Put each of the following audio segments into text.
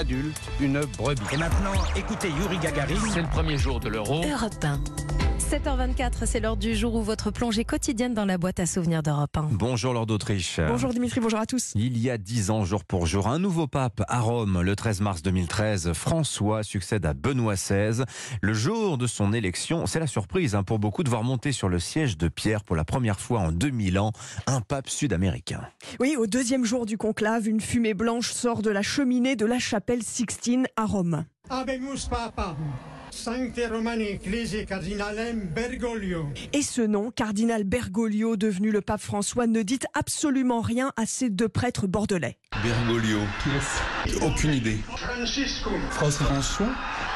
adulte, une brebis. Et maintenant, écoutez Yuri Gagarin. C'est le premier jour de l'euro. Europe 1. 7h24, c'est l'heure du jour où votre plongée quotidienne dans la boîte à souvenirs d'Europe 1. Bonjour Lord d'Autriche. Bonjour Dimitri, bonjour à tous. Il y a dix ans, jour pour jour, un nouveau pape à Rome, le 13 mars 2013. François succède à Benoît XVI. Le jour de son élection, c'est la surprise hein, pour beaucoup de voir monter sur le siège de Pierre pour la première fois en 2000 ans un pape sud-américain. Oui, au deuxième jour du conclave, une fumée blanche sort de la cheminée de la chapelle Sixtine à Rome. Papa. Sancte Romani Ecclesiae Cardinalem Bergoglio. Et ce nom, cardinal Bergoglio, devenu le pape François, ne dit absolument rien à ces deux prêtres bordelais. Bergoglio. Aucune idée. Franciscum. François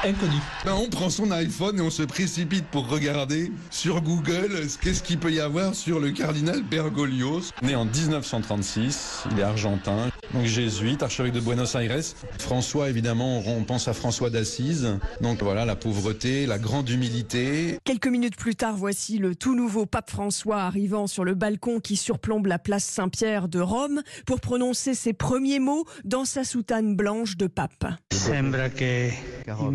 Inconnu. Ben, on prend son iPhone et on se précipite pour regarder sur Google qu'est-ce qu'il peut y avoir sur le cardinal Bergoglio. Né en 1936, il est argentin, donc jésuite, archevêque de Buenos Aires. François, évidemment, on pense à François d'Assise. Donc voilà, la pauvreté, la grande humilité. Quelques minutes plus tard, voici le tout nouveau pape François arrivant sur le balcon qui surplombe la place Saint-Pierre de Rome pour prononcer ses premiers mots dans sa soutane blanche de pape.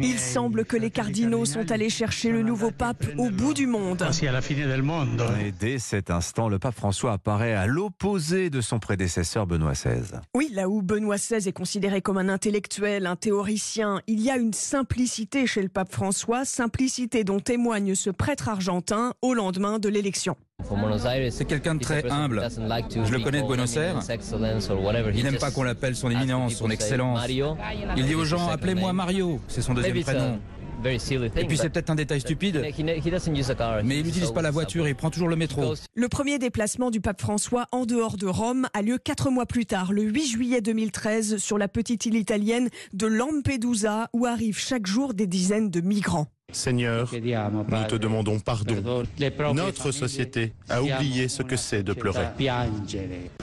Il semble que les cardinaux sont allés chercher le nouveau pape au bout du monde. Et dès cet instant, le pape François apparaît à l'opposé de son prédécesseur Benoît XVI. Oui, là où Benoît XVI est considéré comme un intellectuel, un théoricien, il y a une simplicité chez le pape François, simplicité dont témoigne ce prêtre argentin au lendemain de l'élection. C'est quelqu'un de très humble. Je le connais de Buenos Aires. Il n'aime pas qu'on l'appelle son éminence, son excellence. Il dit aux gens appelez-moi Mario, c'est son deuxième prénom. Et puis c'est peut-être un détail stupide, mais il n'utilise pas la voiture, il prend toujours le métro. Le premier déplacement du pape François en dehors de Rome a lieu quatre mois plus tard, le 8 juillet 2013, sur la petite île italienne de Lampedusa, où arrivent chaque jour des dizaines de migrants. Seigneur, nous te demandons pardon. Notre société a oublié ce que c'est de pleurer.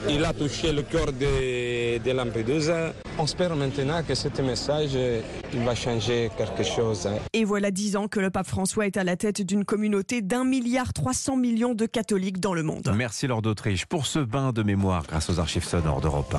Il a touché le cœur de, de Lampedusa. On espère maintenant que ce message il va changer quelque chose. Et voilà dix ans que le pape François est à la tête d'une communauté d'un milliard trois cents millions de catholiques dans le monde. Merci Lord d'Autriche pour ce bain de mémoire grâce aux archives sonores d'Europe 1.